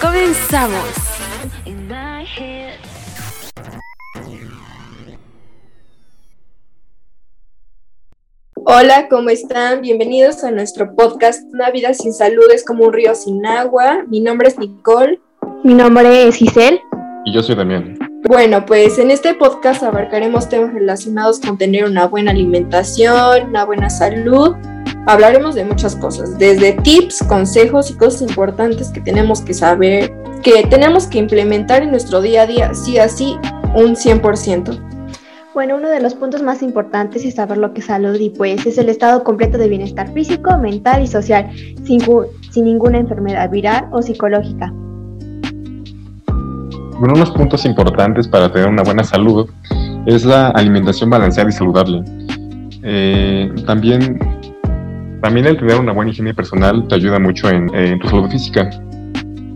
Comenzamos. Hola, ¿cómo están? Bienvenidos a nuestro podcast Una vida sin salud es como un río sin agua. Mi nombre es Nicole. Mi nombre es Giselle. Y yo soy Damián. Bueno, pues en este podcast abarcaremos temas relacionados con tener una buena alimentación, una buena salud. Hablaremos de muchas cosas, desde tips, consejos y cosas importantes que tenemos que saber, que tenemos que implementar en nuestro día a día, sí así, un 100%. Bueno, uno de los puntos más importantes es saber lo que es salud y pues es el estado completo de bienestar físico, mental y social, sin, sin ninguna enfermedad viral o psicológica. Bueno, unos puntos importantes para tener una buena salud es la alimentación balanceada y saludable. Eh, también, también el tener una buena higiene personal te ayuda mucho en, tu salud física.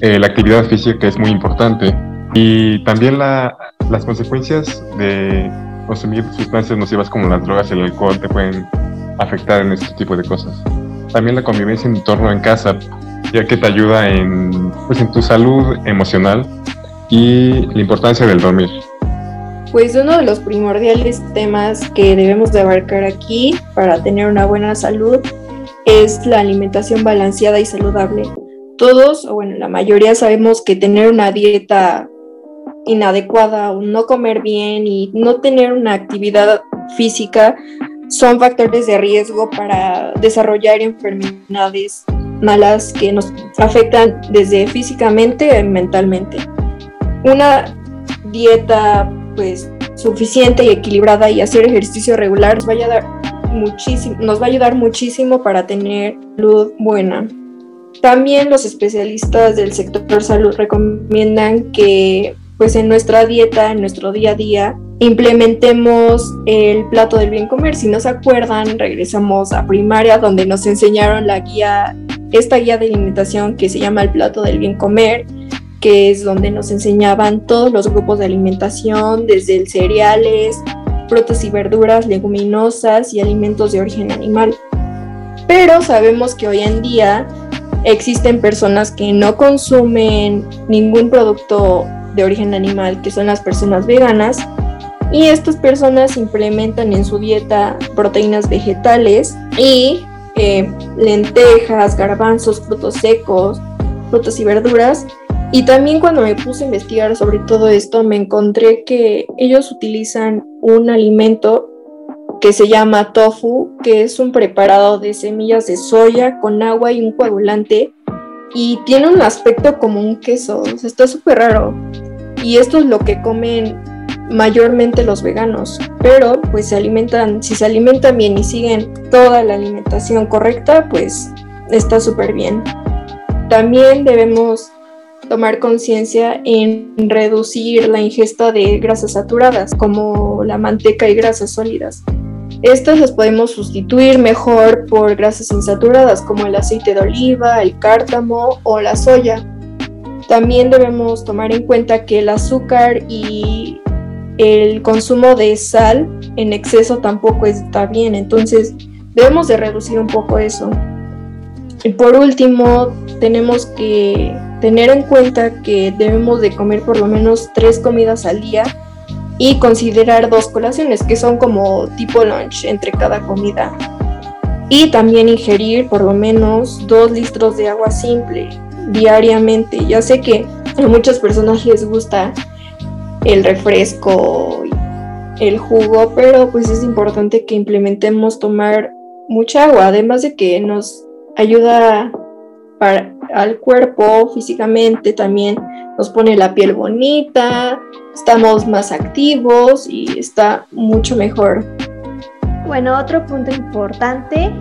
Eh, la actividad física es muy importante y también la, las consecuencias de consumir sustancias nocivas como las drogas y el alcohol te pueden afectar en este tipo de cosas. También la convivencia en entorno en casa, ya que te ayuda en, pues, en tu salud emocional y la importancia del dormir. Pues uno de los primordiales temas que debemos de abarcar aquí para tener una buena salud es la alimentación balanceada y saludable. Todos, o bueno, la mayoría sabemos que tener una dieta inadecuada o no comer bien y no tener una actividad física son factores de riesgo para desarrollar enfermedades malas que nos afectan desde físicamente y mentalmente. Una dieta pues suficiente y equilibrada y hacer ejercicio regular nos va a ayudar muchísimo, nos va a ayudar muchísimo para tener salud buena. También los especialistas del sector salud recomiendan que pues en nuestra dieta, en nuestro día a día, implementemos el plato del bien comer. Si no se acuerdan, regresamos a primaria donde nos enseñaron la guía, esta guía de alimentación que se llama el plato del bien comer, que es donde nos enseñaban todos los grupos de alimentación, desde el cereales, frutas y verduras, leguminosas y alimentos de origen animal. Pero sabemos que hoy en día existen personas que no consumen ningún producto de origen animal, que son las personas veganas, y estas personas implementan en su dieta proteínas vegetales y eh, lentejas, garbanzos, frutos secos, frutas y verduras. Y también cuando me puse a investigar sobre todo esto, me encontré que ellos utilizan un alimento que se llama tofu, que es un preparado de semillas de soya con agua y un coagulante y tiene un aspecto como un queso, está súper raro. Y esto es lo que comen mayormente los veganos, pero pues se alimentan, si se alimentan bien y siguen toda la alimentación correcta, pues está súper bien. También debemos tomar conciencia en reducir la ingesta de grasas saturadas, como la manteca y grasas sólidas. Estas las podemos sustituir mejor por grasas insaturadas como el aceite de oliva, el cártamo o la soya. También debemos tomar en cuenta que el azúcar y el consumo de sal en exceso tampoco está bien, entonces debemos de reducir un poco eso. Y por último, tenemos que tener en cuenta que debemos de comer por lo menos tres comidas al día y considerar dos colaciones que son como tipo lunch entre cada comida. Y también ingerir por lo menos dos litros de agua simple diariamente. Ya sé que a muchas personas les gusta el refresco, el jugo, pero pues es importante que implementemos tomar mucha agua, además de que nos ayuda para, al cuerpo físicamente, también nos pone la piel bonita, estamos más activos y está mucho mejor. Bueno, otro punto importante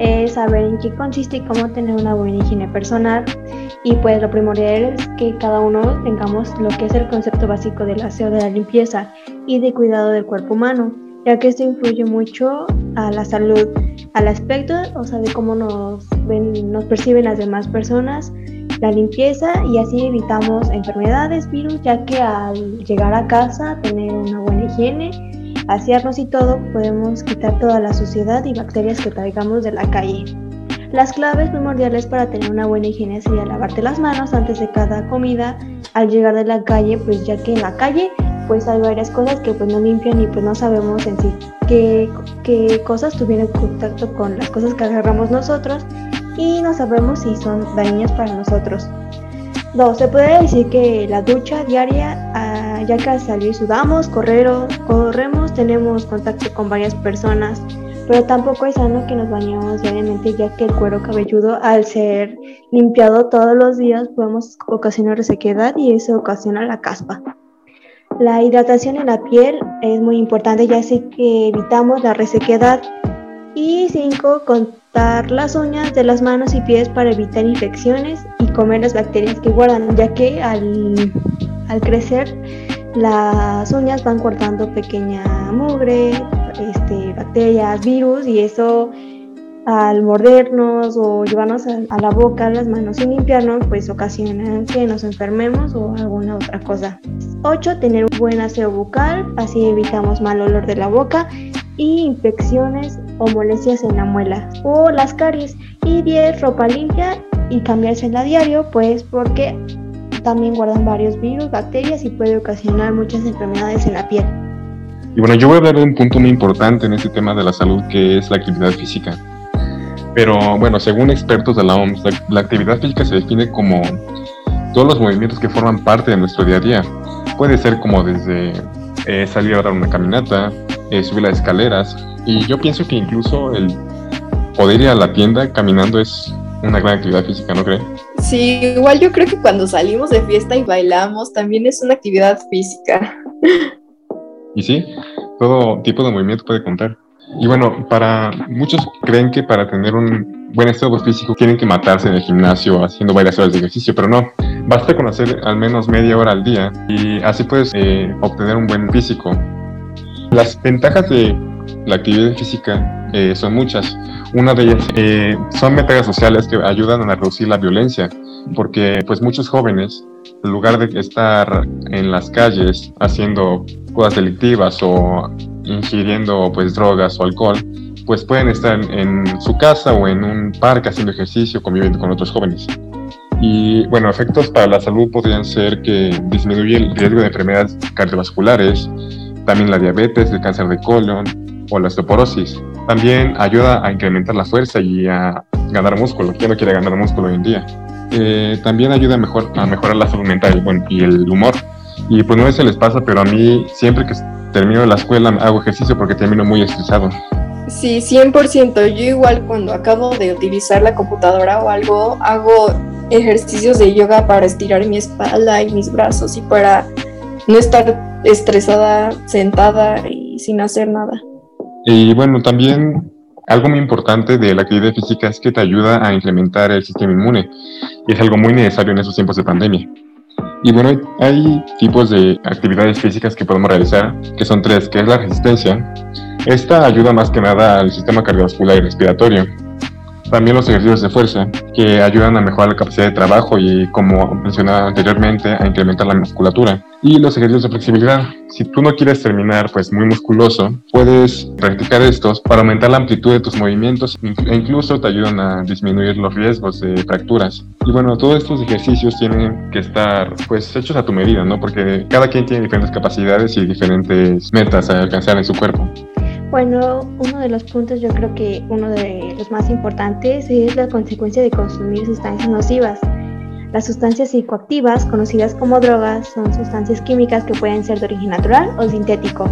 es saber en qué consiste y cómo tener una buena higiene personal. Y pues lo primordial es que cada uno tengamos lo que es el concepto básico del aseo de la limpieza y de cuidado del cuerpo humano, ya que esto influye mucho a la salud, al aspecto, o sea, de cómo nos perciben las demás personas, la limpieza y así evitamos enfermedades, virus, ya que al llegar a casa, tener una buena higiene, asearnos y todo, podemos quitar toda la suciedad y bacterias que traigamos de la calle. Las claves primordiales para tener una buena higiene sería lavarte las manos antes de cada comida al llegar de la calle, pues ya que en la calle pues hay varias cosas que pues no limpian y pues no sabemos en sí qué, qué cosas tuvieron contacto con las cosas que agarramos nosotros y no sabemos si son dañinas para nosotros. Dos, se puede decir que la ducha diaria, ah, ya que al salir sudamos, corremos, tenemos contacto con varias personas, pero tampoco es sano que nos bañemos diariamente, ya que el cuero cabelludo, al ser limpiado todos los días, podemos ocasionar resequedad y eso ocasiona la caspa. La hidratación en la piel es muy importante, ya que evitamos la resequedad. Y cinco, contar las uñas de las manos y pies para evitar infecciones y comer las bacterias que guardan, ya que al, al crecer las uñas van guardando pequeña mugre, este, bacterias, virus y eso al mordernos o llevarnos a, la boca las manos sin limpiarnos, pues ocasiona que nos enfermemos o alguna otra cosa. 8. Tener un buen aseo bucal, así evitamos mal olor de la boca y infecciones o molestias en la muela o las caries. Y 10. Ropa limpia y cambiársela a diario, pues porque también guardan varios virus, bacterias y puede ocasionar muchas enfermedades en la piel. Y bueno, yo voy a hablar de un punto muy importante en este tema de la salud, que es la actividad física. Pero bueno, según expertos de la OMS, la, actividad física se define como todos los movimientos que forman parte de nuestro día a día. Puede ser como desde eh, salir a dar una caminata, eh, subir las escaleras, y yo pienso que incluso el poder ir a la tienda caminando es una gran actividad física, ¿no creen? Sí, igual yo creo que cuando salimos de fiesta y bailamos también es una actividad física. Y sí, todo tipo de movimiento puede contar. Y bueno, para muchos creen que para tener un buen estado físico tienen que matarse en el gimnasio haciendo varias horas de ejercicio, pero no. Basta con hacer al menos media hora al día y así puedes eh, obtener un buen físico. Las ventajas de la actividad física eh, son muchas. Una de ellas eh, son ventajas sociales que ayudan a reducir la violencia, porque pues muchos jóvenes, en lugar de estar en las calles haciendo cosas delictivas o ingiriendo pues drogas o alcohol, pues pueden estar en su casa o en un parque haciendo ejercicio, conviviendo con otros jóvenes. Y bueno, efectos para la salud podrían ser que disminuye el riesgo de enfermedades cardiovasculares, también la diabetes, el cáncer de colon o la osteoporosis. También ayuda a incrementar la fuerza y a ganar músculo. ¿Quién no quiere ganar músculo hoy en día? Eh, también ayuda a, mejor, a mejorar la salud mental bueno, y el humor. Y pues no sé si les pasa, pero a mí siempre que termino la escuela hago ejercicio porque termino muy estresado. Sí, 100%. Yo igual cuando acabo de utilizar la computadora o algo, hago ejercicios de yoga para estirar mi espalda y mis brazos y para no estar estresada, sentada y sin hacer nada. Y bueno, también algo muy importante de la actividad física es que te ayuda a incrementar el sistema inmune y es algo muy necesario en esos tiempos de pandemia. Y bueno, hay tipos de actividades físicas que podemos realizar, que son tres, que es la resistencia. Esta ayuda más que nada al sistema cardiovascular y respiratorio. También los ejercicios de fuerza, que ayudan a mejorar la capacidad de trabajo y, como mencionaba anteriormente, a incrementar la musculatura. Y los ejercicios de flexibilidad. Si tú no quieres terminar pues muy musculoso, puedes practicar estos para aumentar la amplitud de tus movimientos e incluso te ayudan a disminuir los riesgos de fracturas. Y bueno, todos estos ejercicios tienen que estar pues hechos a tu medida, ¿no? Porque cada quien tiene diferentes capacidades y diferentes metas a alcanzar en su cuerpo. Bueno, uno de los puntos, yo creo que uno de los más importantes es la consecuencia de consumir sustancias nocivas. Las sustancias psicoactivas, conocidas como drogas, son sustancias químicas que pueden ser de origen natural o sintético.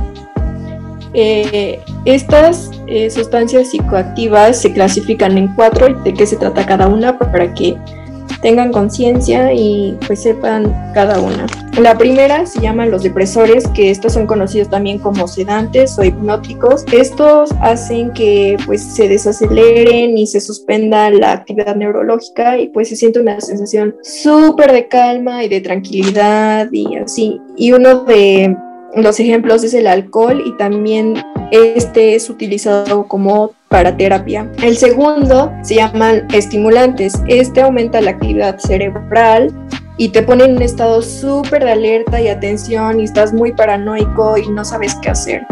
Eh, estas eh, sustancias psicoactivas se clasifican en cuatro. ¿De qué se trata cada una? Para que tengan conciencia y pues sepan cada una. La primera se llama los depresores, que estos son conocidos también como sedantes o hipnóticos. Estos hacen que pues se desaceleren y se suspenda la actividad neurológica y pues se siente una sensación súper de calma y de tranquilidad y así. Y uno de los ejemplos es el alcohol y también este es utilizado como para terapia. El segundo se llaman estimulantes. Este aumenta la actividad cerebral y te pone en un estado súper de alerta y atención y estás muy paranoico y no sabes qué hacer.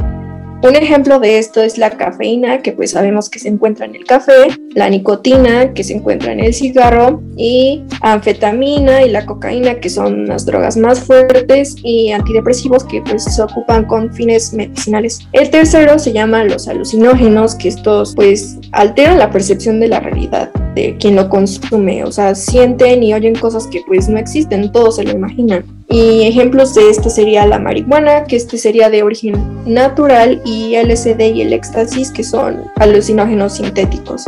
Un ejemplo de esto es la cafeína, que pues sabemos que se encuentra en el café, la nicotina, que se encuentra en el cigarro, y anfetamina y la cocaína, que son las drogas más fuertes, y antidepresivos que pues se ocupan con fines medicinales. El tercero se llama los alucinógenos, que estos pues alteran la percepción de la realidad de quien lo consume, o sea, sienten y oyen cosas que pues no existen, todos se lo imaginan. Y ejemplos de esto sería la marihuana, que este sería de origen natural, y LSD y el éxtasis, que son alucinógenos sintéticos.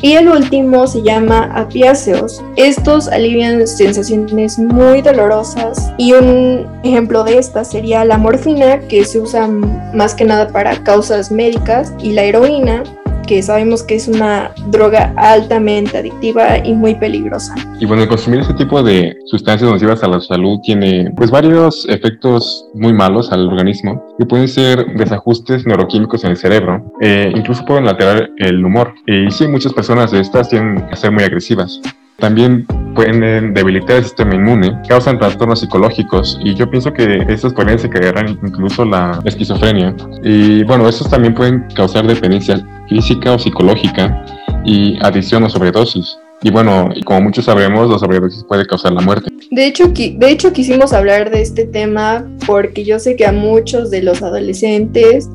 Y el último se llama apiáceos. Estos alivian sensaciones muy dolorosas y un ejemplo de esta sería la morfina, que se usa más que nada para causas médicas, y la heroína, que sabemos que es una droga altamente adictiva y muy peligrosa. Y bueno, el consumir este tipo de sustancias nocivas a la salud tiene pues varios efectos muy malos al organismo que pueden ser desajustes neuroquímicos en el cerebro, eh, incluso pueden alterar el humor. Y sí, muchas personas de estas tienen que ser muy agresivas. También pueden debilitar el sistema inmune, causan trastornos psicológicos y yo pienso que estos pueden desencadenar incluso la esquizofrenia. Y bueno, estos también pueden causar dependencia física o psicológica y adicción o sobredosis. Y bueno, como muchos sabemos, la sobredosis puede causar la muerte. De hecho, de hecho, quisimos hablar de este tema porque yo sé que a muchos de los adolescentes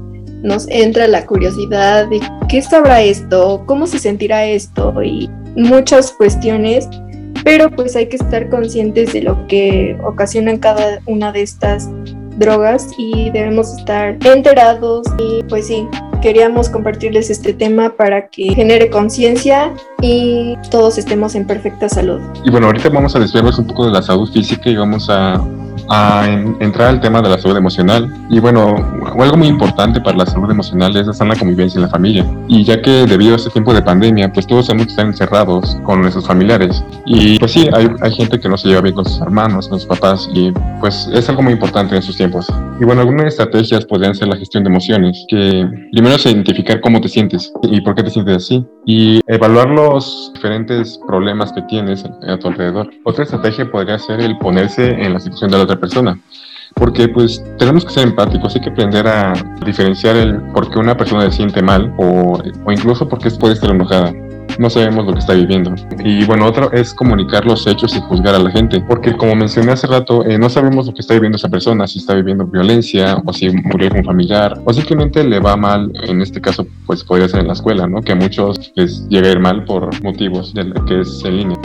nos entra la curiosidad de qué sabrá esto, cómo se sentirá esto y muchas cuestiones, pero pues hay que estar conscientes de lo que ocasionan cada una de estas drogas y debemos estar enterados y pues sí, queríamos compartirles este tema para que genere conciencia y todos estemos en perfecta salud. Y bueno, ahorita vamos a desviarnos un poco de la salud física y vamos a a entrar al tema de la salud emocional. Y bueno, algo muy importante para la salud emocional es la sana convivencia en la familia. Y ya que debido a este tiempo de pandemia, pues todos tenemos que encerrados con nuestros familiares. Y pues sí, hay, hay gente que no se lleva bien con sus hermanos, con sus papás, y pues es algo muy importante en estos tiempos. Y bueno, algunas estrategias podrían ser la gestión de emociones, que primero es identificar cómo te sientes y por qué te sientes así, y evaluar los diferentes problemas que tienes a tu alrededor. Otra estrategia podría ser el ponerse en la situación de la otra persona. Porque pues tenemos que ser empáticos, hay que aprender a diferenciar el por qué una persona se siente mal o, o incluso porque puede estar enojada no sabemos lo que está viviendo. Y bueno, otro es comunicar los hechos y juzgar a la gente, porque como mencioné hace rato, eh, no sabemos lo que está viviendo esa persona, si está viviendo violencia o si murió un familiar o simplemente le va mal, en este caso pues podría ser en la escuela, ¿no? Que a muchos les llega a ir mal por motivos de que es en línea.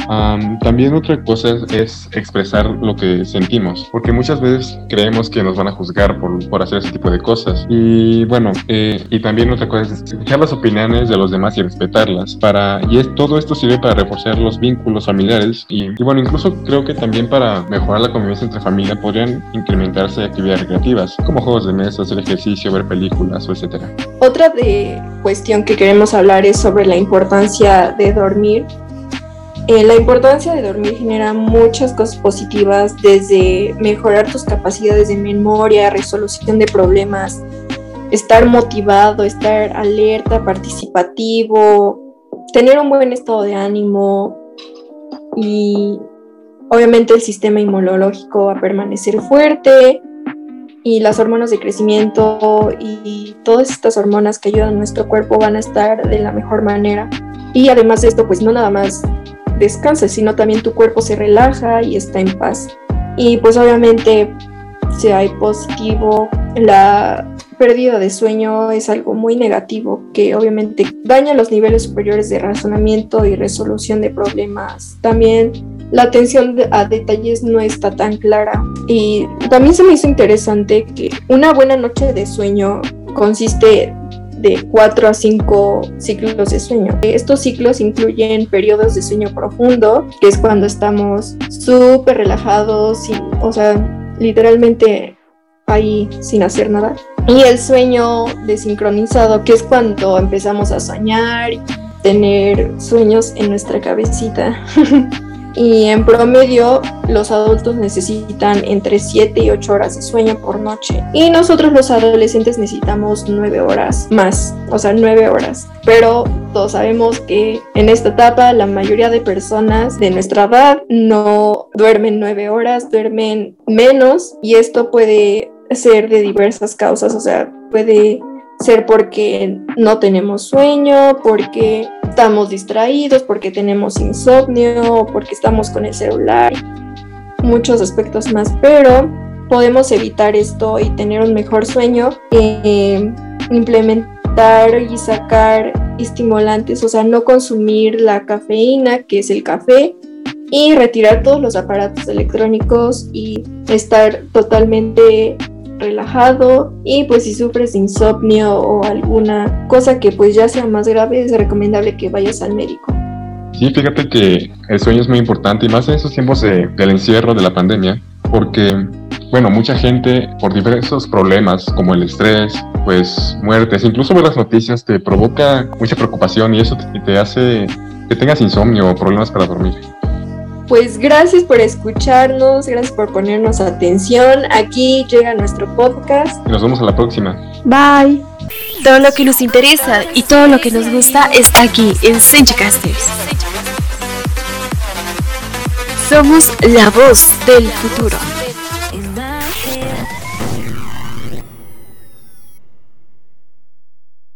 también otra cosa es expresar lo que sentimos, porque muchas veces creemos que nos van a juzgar por, por hacer ese tipo de cosas. Y bueno, eh, y también otra cosa es escuchar las opiniones de los demás y respetarlas para y es, todo esto sirve para reforzar los vínculos familiares y, bueno, incluso creo que también para mejorar la convivencia entre familia podrían incrementarse actividades recreativas como juegos de mesa, hacer ejercicio, ver películas o etcétera. Otra de cuestión que queremos hablar es sobre la importancia de dormir. Eh, la importancia de dormir genera muchas cosas positivas, desde mejorar tus capacidades de memoria, resolución de problemas, estar motivado, estar alerta, participativo, tener un buen estado de ánimo y obviamente el sistema inmunológico va a permanecer fuerte y las hormonas de crecimiento y todas estas hormonas que ayudan a nuestro cuerpo van a estar de la mejor manera. Y además de esto, pues no nada más descansa, sino también tu cuerpo se relaja y está en paz. Y pues obviamente si hay positivo, la pérdida de sueño es algo muy negativo que obviamente daña los niveles superiores de razonamiento y resolución de problemas. También la atención a detalles no está tan clara y también se me hizo interesante que una buena noche de sueño consiste de 4 a 5 ciclos de sueño. Estos ciclos incluyen periodos de sueño profundo, que es cuando estamos súper relajados, y, o sea, literalmente ahí sin hacer nada. Y el sueño desincronizado, que es cuando empezamos a soñar y tener sueños en nuestra cabecita. y en promedio los adultos necesitan entre 7 y 8 horas de sueño por noche y nosotros los adolescentes necesitamos 9 horas más, o sea, 9 horas. Pero todos sabemos que en esta etapa la mayoría de personas de nuestra edad no duermen 9 horas, duermen menos y esto puede ser de diversas causas, o sea, puede ser porque no tenemos sueño, porque estamos distraídos, porque tenemos insomnio, porque estamos con el celular, muchos aspectos más, pero podemos evitar esto y tener un mejor sueño, eh, implementar y sacar estimulantes, o sea, no consumir la cafeína, que es el café, y retirar todos los aparatos electrónicos y estar totalmente relajado y pues si sufres insomnio o alguna cosa que pues ya sea más grave es recomendable que vayas al médico. Sí, fíjate que el sueño es muy importante y más en esos tiempos de, del encierro, de la pandemia, porque, bueno, mucha gente por diversos problemas como el estrés, pues muertes, incluso ver las noticias te provoca mucha preocupación y eso te hace que tengas insomnio o problemas para dormir. Pues gracias por escucharnos, gracias por ponernos atención. Aquí llega nuestro podcast. Nos vemos a la próxima. Bye. Todo lo que nos interesa y todo lo que nos gusta está aquí en Senchcasters. Somos la voz del futuro.